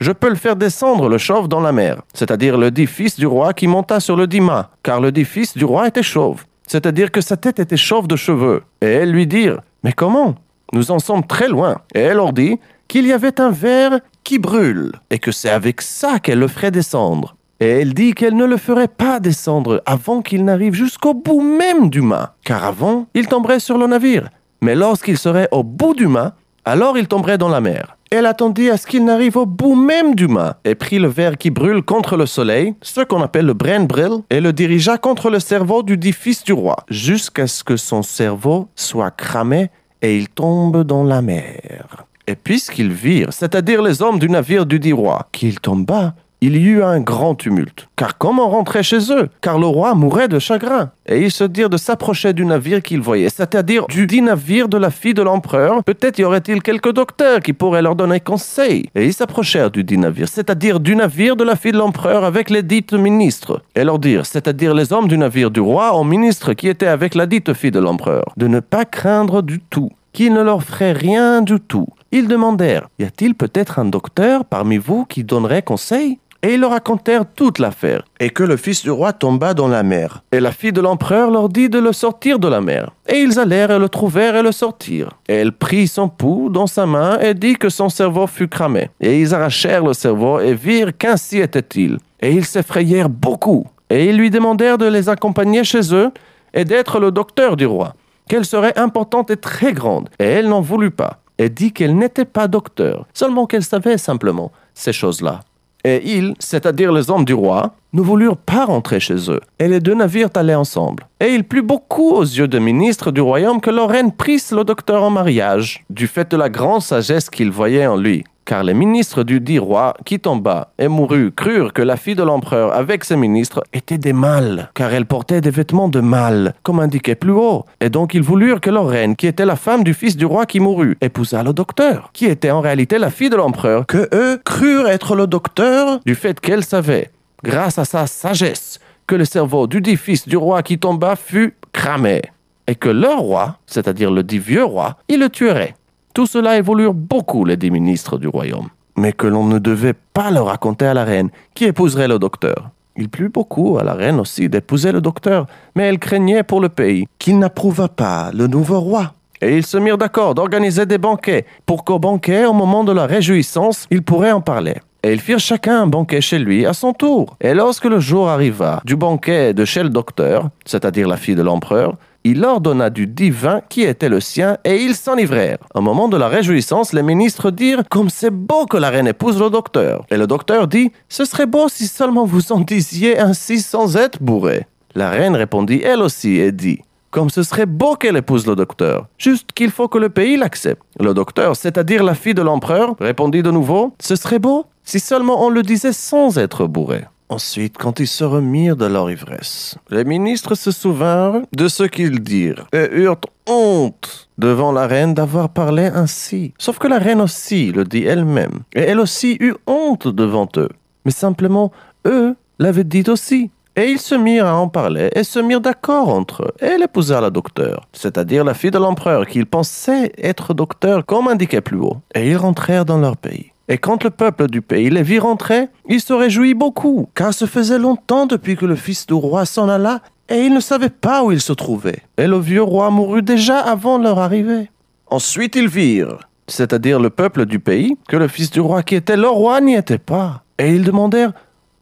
je peux le faire descendre le chauve dans la mer, c'est-à-dire le dit fils du roi qui monta sur le dit mât, car le dit fils du roi était chauve, c'est-à-dire que sa tête était chauve de cheveux. Et elles lui dirent, mais comment? Nous en sommes très loin. Et elle leur dit qu'il y avait un verre qui brûle, et que c'est avec ça qu'elle le ferait descendre. Et elle dit qu'elle ne le ferait pas descendre avant qu'il n'arrive jusqu'au bout même du mât, car avant, il tomberait sur le navire. Mais lorsqu'il serait au bout du mât, alors il tomberait dans la mer. Elle attendit à ce qu'il n'arrive au bout même du mât, et prit le verre qui brûle contre le soleil, ce qu'on appelle le brennbrill, et le dirigea contre le cerveau du dit fils du roi, jusqu'à ce que son cerveau soit cramé et il tombe dans la mer. Et puisqu'ils virent, c'est-à-dire les hommes du navire du dit roi, qu'il tomba, il y eut un grand tumulte. Car comment rentrer chez eux? Car le roi mourait de chagrin. Et ils se dirent de s'approcher du navire qu'ils voyaient, c'est-à-dire du dit navire de la fille de l'empereur. Peut-être y aurait-il quelques docteurs qui pourraient leur donner conseil. Et ils s'approchèrent du dit navire, c'est-à-dire du navire de la fille de l'empereur avec les dites ministres. Et leur dirent, c'est-à-dire les hommes du navire du roi aux ministres qui étaient avec la dite fille de l'empereur, de ne pas craindre du tout qu'il ne leur ferait rien du tout. Ils demandèrent, y a-t-il peut-être un docteur parmi vous qui donnerait conseil? Et ils leur racontèrent toute l'affaire, et que le fils du roi tomba dans la mer. Et la fille de l'empereur leur dit de le sortir de la mer. Et ils allèrent et le trouvèrent et le sortirent. Et elle prit son pouls dans sa main et dit que son cerveau fut cramé. Et ils arrachèrent le cerveau et virent qu'ainsi était-il. Et ils s'effrayèrent beaucoup. Et ils lui demandèrent de les accompagner chez eux et d'être le docteur du roi, qu'elle serait importante et très grande. Et elle n'en voulut pas, et dit qu'elle n'était pas docteur, seulement qu'elle savait simplement ces choses-là. Et ils, c'est-à-dire les hommes du roi, ne voulurent pas rentrer chez eux, et les deux navires allaient ensemble. Et il plut beaucoup aux yeux des ministres du royaume que leur reine prisse le docteur en mariage, du fait de la grande sagesse qu'ils voyaient en lui. Car les ministres du dit roi, qui tomba et mourut, crurent que la fille de l'empereur avec ses ministres étaient des mâles, car elle portait des vêtements de mâles, comme indiqué plus haut. Et donc ils voulurent que leur reine, qui était la femme du fils du roi qui mourut, épousa le docteur, qui était en réalité la fille de l'empereur, que eux crurent être le docteur du fait qu'elle savait, grâce à sa sagesse, que le cerveau du dit fils du roi qui tomba fut cramé, et que leur roi, c'est-à-dire le dit vieux roi, il le tuerait. Tout cela évolue beaucoup les dix ministres du royaume, mais que l'on ne devait pas le raconter à la reine, qui épouserait le docteur. Il plut beaucoup à la reine aussi d'épouser le docteur, mais elle craignait pour le pays qu'il n'approuvât pas le nouveau roi. Et ils se mirent d'accord d'organiser des banquets, pour qu'au banquet, au moment de la réjouissance, ils pourraient en parler. Et ils firent chacun un banquet chez lui à son tour. Et lorsque le jour arriva du banquet de chez le docteur, c'est-à-dire la fille de l'empereur, il ordonna du divin qui était le sien, et ils s'enivrèrent. Au moment de la réjouissance, les ministres dirent Comme c'est beau que la reine épouse le docteur. Et le docteur dit Ce serait beau si seulement vous en disiez ainsi sans être bourré. La reine répondit elle aussi et dit comme ce serait beau qu'elle épouse le docteur. Juste qu'il faut que le pays l'accepte. Le docteur, c'est-à-dire la fille de l'empereur, répondit de nouveau Ce serait beau si seulement on le disait sans être bourré. Ensuite, quand ils se remirent de leur ivresse, les ministres se souvinrent de ce qu'ils dirent et eurent honte devant la reine d'avoir parlé ainsi. Sauf que la reine aussi le dit elle-même, et elle aussi eut honte devant eux. Mais simplement, eux l'avaient dit aussi. Et ils se mirent à en parler et se mirent d'accord entre eux. Et elle épousa la docteur, c'est-à-dire la fille de l'empereur, qu'ils pensaient être docteur comme indiqué plus haut. Et ils rentrèrent dans leur pays. Et quand le peuple du pays les vit rentrer, il se réjouit beaucoup, car ce faisait longtemps depuis que le fils du roi s'en alla, et il ne savait pas où il se trouvait. Et le vieux roi mourut déjà avant leur arrivée. Ensuite ils virent, c'est-à-dire le peuple du pays, que le fils du roi qui était leur roi n'y était pas. Et ils demandèrent,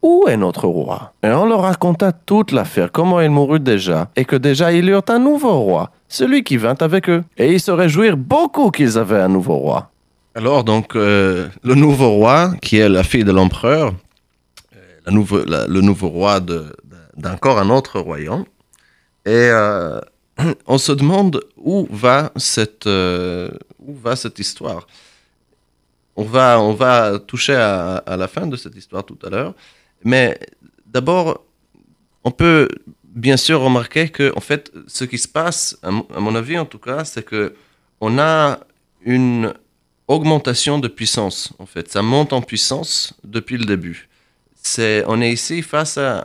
Où est notre roi? Et on leur raconta toute l'affaire, comment il mourut déjà, et que déjà il y eut un nouveau roi, celui qui vint avec eux. Et ils se réjouirent beaucoup qu'ils avaient un nouveau roi. Alors, donc, euh, le nouveau roi, qui est la fille de l'empereur, euh, le nouveau roi de- d'encore un autre royaume, et euh, [clears throat] on se demande où va cette, où va cette histoire. On va, on va toucher à, la fin de cette histoire tout à l'heure, mais d'abord, on peut bien sûr remarquer que, en fait, ce qui se passe, à à mon avis en tout cas, c'est que on a une augmentation de puissance, en fait. Ça monte en puissance depuis le début. C'est, on est ici face à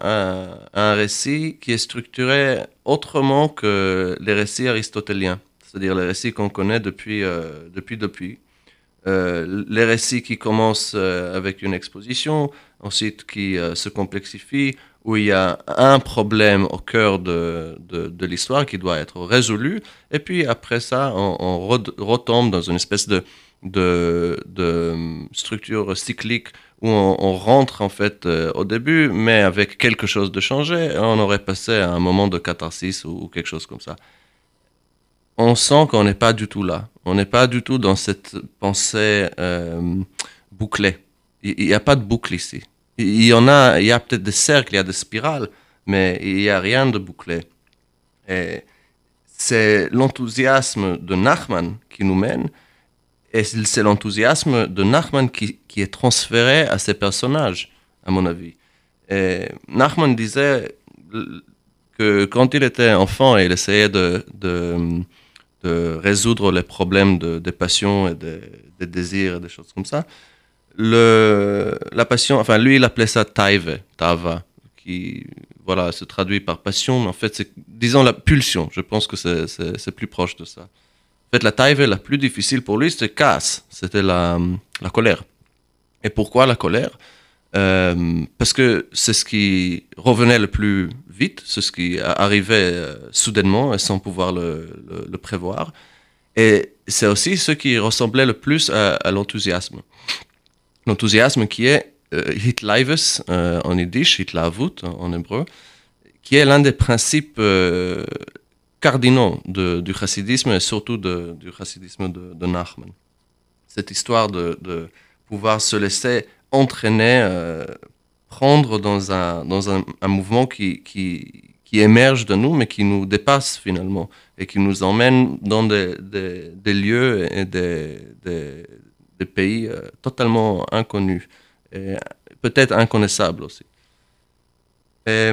un, récit qui est structuré autrement que les récits aristotéliens, c'est-à-dire les récits qu'on connaît depuis, euh, depuis, depuis. Euh, les récits qui commencent euh, avec une exposition, ensuite qui se complexifient, où il y a un problème au cœur de, de, l'histoire qui doit être résolu, et puis après ça, on, on re- retombe dans une espèce de, de, structure cyclique où on, rentre en fait euh, au début, mais avec quelque chose de changé, on aurait passé à un moment de catharsis ou, ou quelque chose comme ça. On sent qu'on n'est pas du tout là. On n'est pas du tout dans cette pensée euh, bouclée. Il n'y a pas de boucle ici. Il y en a, il y a peut-être des cercles, il y a des spirales, mais il n'y a rien de bouclé. Et c'est l'enthousiasme de Nachman qui nous mène, et c'est l'enthousiasme de Nachman qui, qui est transféré à ces personnages, à mon avis. Nachman disait que quand il était enfant, il essayait de, de, résoudre les problèmes de, des passions et des, des désirs et des choses comme ça. Le, la passion, enfin lui, il appelait ça taive, tava, qui voilà, se traduit par passion, mais en fait, c'est, disons, la pulsion. Je pense que c'est, c'est plus proche de ça. Fait, la taive la plus difficile pour lui, c'était casse, c'était la, la colère. Et pourquoi la colère? Euh, Parce que c'est ce qui revenait le plus vite, c'est ce qui arrivait euh, soudainement et sans pouvoir le, prévoir. Et c'est aussi ce qui ressemblait le plus à, l'enthousiasme. L'enthousiasme qui est euh, euh, en yiddish, Hitlavut en, hébreu, qui est l'un des principes cardinaux du chassidisme et surtout du chassidisme de, de, Nachman. Cette histoire de, pouvoir se laisser entraîner, euh, prendre dans un, mouvement qui, émerge de nous, mais qui nous dépasse finalement, et qui nous emmène dans des, lieux et des, pays euh, totalement inconnus, et peut-être inconnaissables aussi. Et,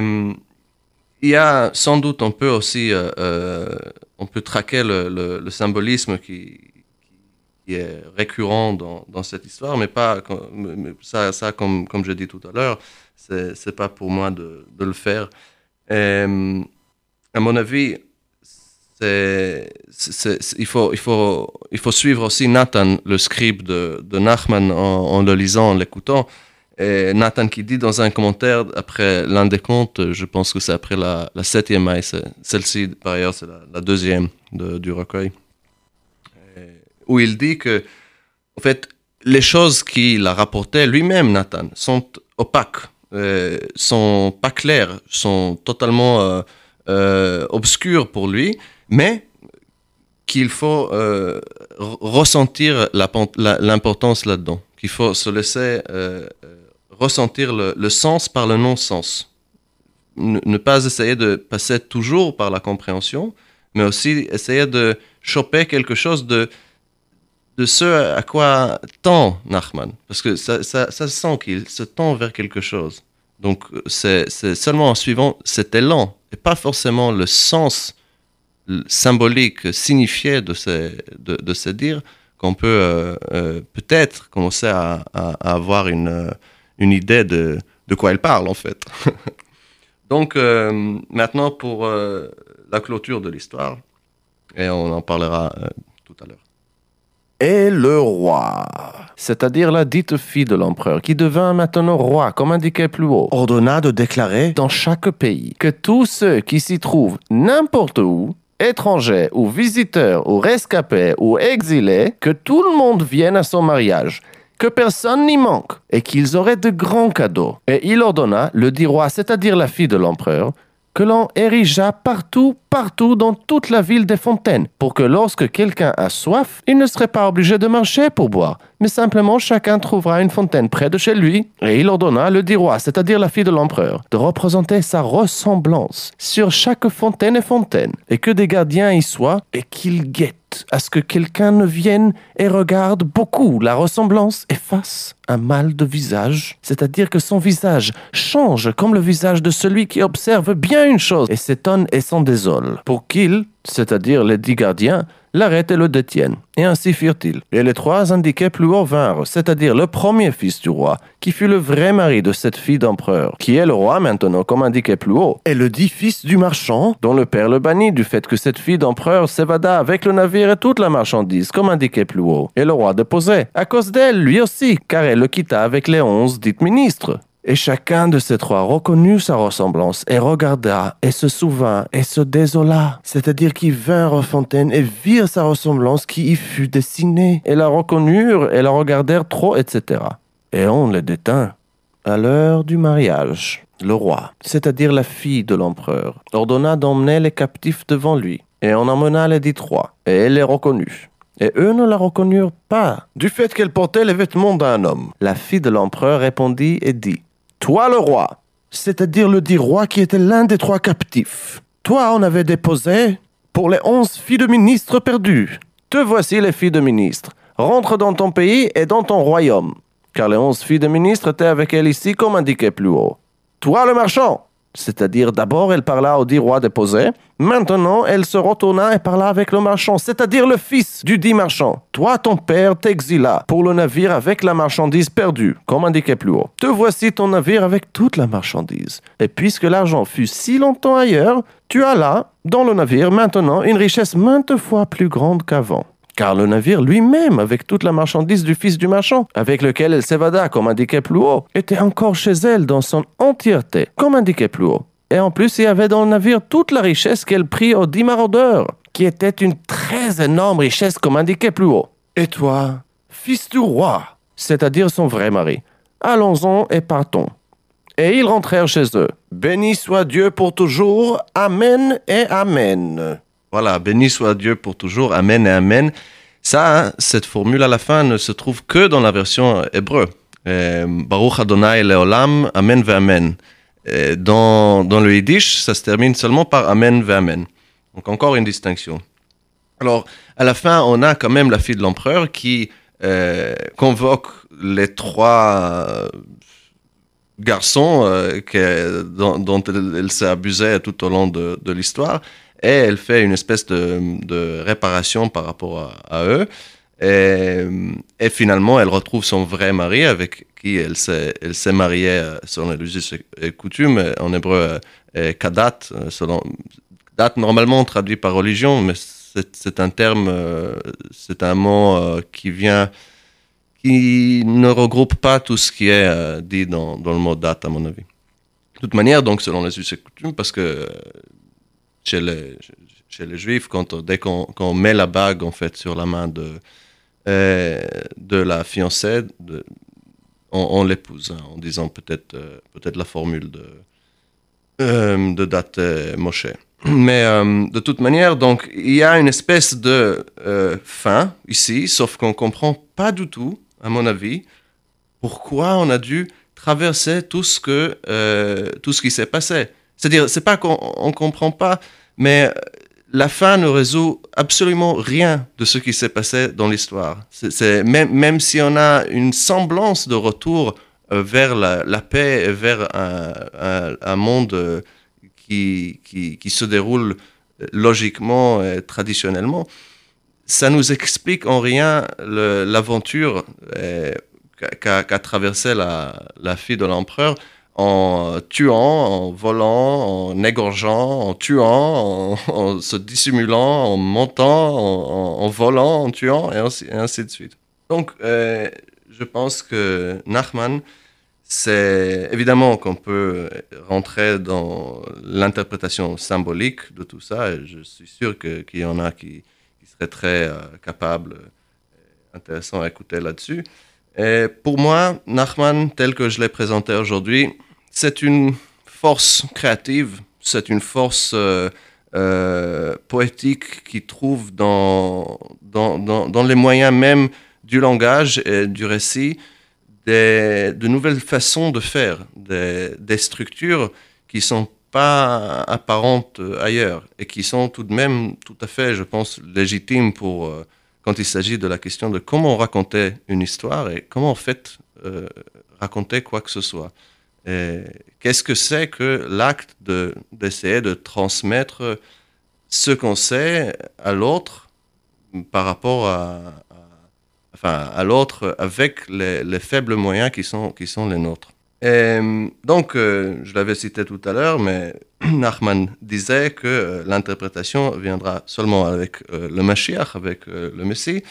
il y a sans doute, on peut aussi, euh, euh, on peut traquer le, symbolisme qui, est récurrent dans, cette histoire, mais pas ça, ça comme, comme je dis tout à l'heure, c'est, c'est pas pour moi de, de le faire. Et, à mon avis, il, faut, suivre aussi Nathan, le scribe de, de Nachman, en, le lisant, en l'écoutant. Et Nathan qui dit dans un commentaire, après l'un des contes, je pense que c'est après la, septième maille, celle-ci par ailleurs c'est la, deuxième de, du recueil, où il dit que, en fait, les choses qu'il a rapportées lui-même, Nathan, sont opaques, euh, sont pas claires, sont totalement euh, euh, obscures pour lui, mais qu'il faut euh, ressentir l'importance là-dedans, qu'il faut se laisser euh, ressentir le, sens par le non-sens. Ne, pas essayer de passer toujours par la compréhension, mais aussi essayer de choper quelque chose de, de ce à quoi tend Nachman. Parce que ça, ça, sent qu'il se tend vers quelque chose. Donc c'est seulement en suivant cet élan, et pas forcément le sens symbolique, signifié de ces, de, de ces dires, qu'on peut euh, euh, peut-être commencer à, avoir une une idée de, de quoi elle parle en fait. [laughs] Donc euh, maintenant pour euh, la clôture de l'histoire, et on en parlera euh, tout à l'heure. Et le roi, c'est-à-dire la dite fille de l'empereur, qui devint maintenant roi, comme indiqué plus haut, ordonna de déclarer dans chaque pays que tous ceux qui s'y trouvent n'importe où, étrangers ou visiteurs ou rescapés ou exilés, que tout le monde vienne à son mariage, que personne n'y manque, et qu'ils auraient de grands cadeaux. Et il ordonna, le dit roi, c'est-à-dire la fille de l'empereur, que l'on érigea partout, partout dans toute la ville des fontaines, pour que lorsque quelqu'un a soif, il ne serait pas obligé de marcher pour boire, mais simplement chacun trouvera une fontaine près de chez lui. Et il ordonna le dit roi, c'est-à-dire la fille de l'empereur, de représenter sa ressemblance sur chaque fontaine et fontaine, et que des gardiens y soient, et qu'ils guettent à ce que quelqu'un ne vienne et regarde beaucoup la ressemblance efface un mal de visage, c'est-à-dire que son visage change comme le visage de celui qui observe bien une chose et s'étonne et s'en désole, pour qu'il, c'est-à-dire les dix gardiens, l'arrêtent et le détiennent. Et ainsi firent-ils. Et les trois indiqués plus haut vinrent, c'est-à-dire le premier fils du roi, qui fut le vrai mari de cette fille d'empereur, qui est le roi maintenant, comme indiqué plus haut, et le dit fils du marchand, dont le père le bannit du fait que cette fille d'empereur s'évada avec le navire et toute la marchandise, comme indiqué plus haut. Et le roi déposait, à cause d'elle, lui aussi, car elle le quitta avec les onze dites ministres. Et chacun de ces trois reconnut sa ressemblance, et regarda, et se souvint, et se désola. C'est-à-dire qu'ils vinrent aux fontaines et virent sa ressemblance qui y fut dessinée, et la reconnurent, et la regardèrent trop, etc. Et on les détint. À l'heure du mariage, le roi, c'est-à-dire la fille de l'empereur, ordonna d'emmener les captifs devant lui, et on emmena les dix trois, et elle les reconnut. Et eux ne la reconnurent pas, du fait qu'elle portait les vêtements d'un homme. La fille de l'empereur répondit et dit, Toi le roi, c'est-à-dire le dit roi qui était l'un des trois captifs. Toi on avait déposé pour les onze filles de ministres perdues. Te voici les filles de ministres. Rentre dans ton pays et dans ton royaume. Car les onze filles de ministres étaient avec elle ici comme indiqué plus haut. Toi le marchand, c'est-à-dire d'abord elle parla au dit roi déposé, maintenant elle se retourna et parla avec le marchand, c'est-à-dire le fils du dit marchand. Toi ton père t'exila pour le navire avec la marchandise perdue, comme indiqué plus haut. Te voici ton navire avec toute la marchandise. Et puisque l'argent fut si longtemps ailleurs, tu as là, dans le navire, maintenant une richesse maintes fois plus grande qu'avant car le navire lui-même, avec toute la marchandise du fils du marchand, avec lequel elle s'évada, comme indiqué plus haut, était encore chez elle dans son entièreté, comme indiqué plus haut. Et en plus, il y avait dans le navire toute la richesse qu'elle prit aux dix qui était une très énorme richesse, comme indiqué plus haut. Et toi, fils du roi, c'est-à-dire son vrai mari, allons-en et partons. Et ils rentrèrent chez eux. Béni soit Dieu pour toujours. Amen et Amen. Voilà, béni soit Dieu pour toujours. Amen et Amen. Ça, hein, cette formule à la fin ne se trouve que dans la version hébreu. Euh, Baruch Adonai Leolam, Amen ve Amen. Et dans, le Yiddish, ça se termine seulement par Amen ve Amen. Donc encore une distinction. Alors, à la fin, on a quand même la fille de l'empereur qui euh, convoque les trois euh, garçons euh, dont, elle, s'est abusée tout au long de l'histoire et elle fait une espèce de, réparation par rapport à, eux. Et, finalement, elle retrouve son vrai mari avec qui elle s'est, mariée euh, selon les us et coutumes, en hébreu euh, kadat, selon, date normalement traduit par religion, mais c'est, un terme, euh, c'est un mot qui vient, qui ne regroupe pas tout ce qui est dit dans, dans le mot date, à mon avis. De toute manière, donc, selon les us et coutumes, parce que chez les, chez quand, dès qu'on qu met la bague en fait sur la main de, euh, de la fiancée, on, l'épouse, hein, en disant peut-être euh, peut-être la formule de, euh, de date Moshe. [clears throat] Mais de toute manière, donc, il y a une espèce de fin ici, sauf qu'on comprend pas du tout, à mon avis, pourquoi on a dû traverser tout ce que tout ce qui s'est passé. C'est-à-dire, c'est pas qu'on ne comprend pas, mais la fin ne résout absolument rien de ce qui s'est passé dans l'histoire. C'est, même, même si on a une semblance de retour euh, vers la, paix et vers un, monde euh, qui, qui, se déroule logiquement et traditionnellement, ça nous explique en rien l'aventure euh, qu'a, qu'a traversé la, la fille de l'empereur en tuant, en volant, en égorgeant, en tuant, en, se dissimulant, en montant, en, volant, en tuant, et ainsi, de suite. Donc, euh, je pense que Nachman, c'est évidemment qu'on peut rentrer dans l'interprétation symbolique de tout ça, et je suis sûr qu'il qu y en a qui, qui seraient très euh, capables, intéressants à écouter là-dessus. Et pour moi, Nachman, tel que je l'ai présenté aujourd'hui, c'est une force créative, c'est une force euh, euh, poétique qui trouve dans, les moyens même du langage et du récit de nouvelles façons de faire, des, structures qui sont pas apparentes ailleurs et qui sont tout de même tout à fait, je pense, légitimes pour euh, quand il s'agit de la question de comment raconter une histoire et comment en fait euh, raconter quoi que ce soit. Qu'est-ce que c'est que l'acte d'essayer de, transmettre ce qu'on sait à l'autre par rapport à, à enfin, à l'autre avec les, les, faibles moyens qui sont, qui sont les nôtres? Et donc, euh, je l'avais cité tout à l'heure, mais [clears throat] Nachman disait que euh, l'interprétation viendra seulement avec euh, le Mashiach, avec euh, le Messie.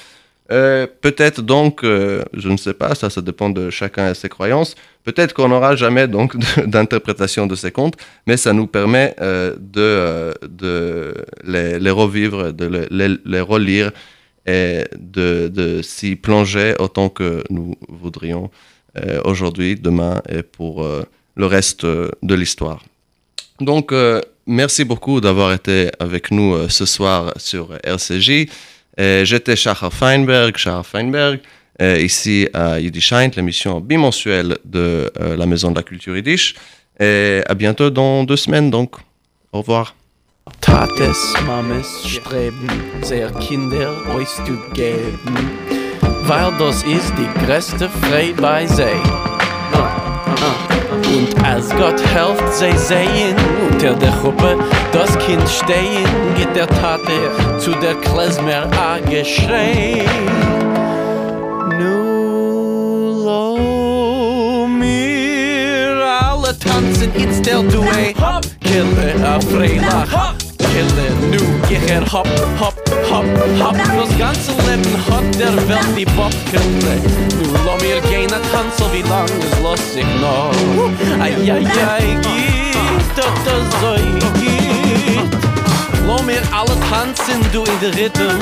Euh, peut-être donc, euh, je ne sais pas, ça, ça dépend de chacun et ses croyances. Peut-être qu'on n'aura jamais donc [laughs] d'interprétation de, ces contes, mais ça nous permet de, les, revivre, de les, relire et de, s'y plonger autant que nous voudrions euh, aujourd'hui, demain et pour euh, le reste de l'histoire. Donc, euh, merci beaucoup d'avoir été avec nous ce soir sur RCJ. J'étais Shachar Feinberg, Shachar Feinberg, ici à Yiddishint, l'émission bimensuelle de la Maison de la Culture Yiddish. Et à bientôt dans deux semaines, donc. Au revoir. Tates, Mames streben, sehr Kinder euch zu geben, weil das ist die größte Freude bei sie. Und als Gott helft, sie sehen unter der Gruppe das Kind stehen, geht der Tate zu der Klezmer a geschrei. Nu lo mir alle tanzen, it's der Duet. Kille a Freilach Kille nu Geher hop, hop, hop, hop Das ganze Leben hat der Welt die Bob Kille. Nu lo mir gehen a Tanzel Wie lang es los sich noch. Ai, ai, ai, geht Doch das so geht Lo mir alle tanzen Du in der Rhythm.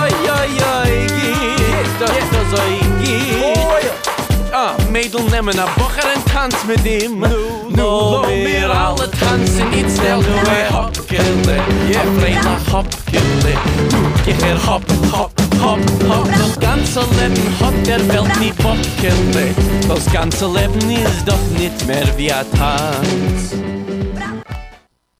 Ai, ai, ai, geht Doch das so geht Ah, Mädel nemmen a Bocher en tanz mit ihm. Nu, nu, lo mir alle tanzen Niet snel, nu e hopkille Ja, Freila hopkille Nu, je her hop, hop, hop, hop. Das ganze Leben hat der Welt nie Popkille Das ganze Leben ist doch nicht mehr wie a Tanz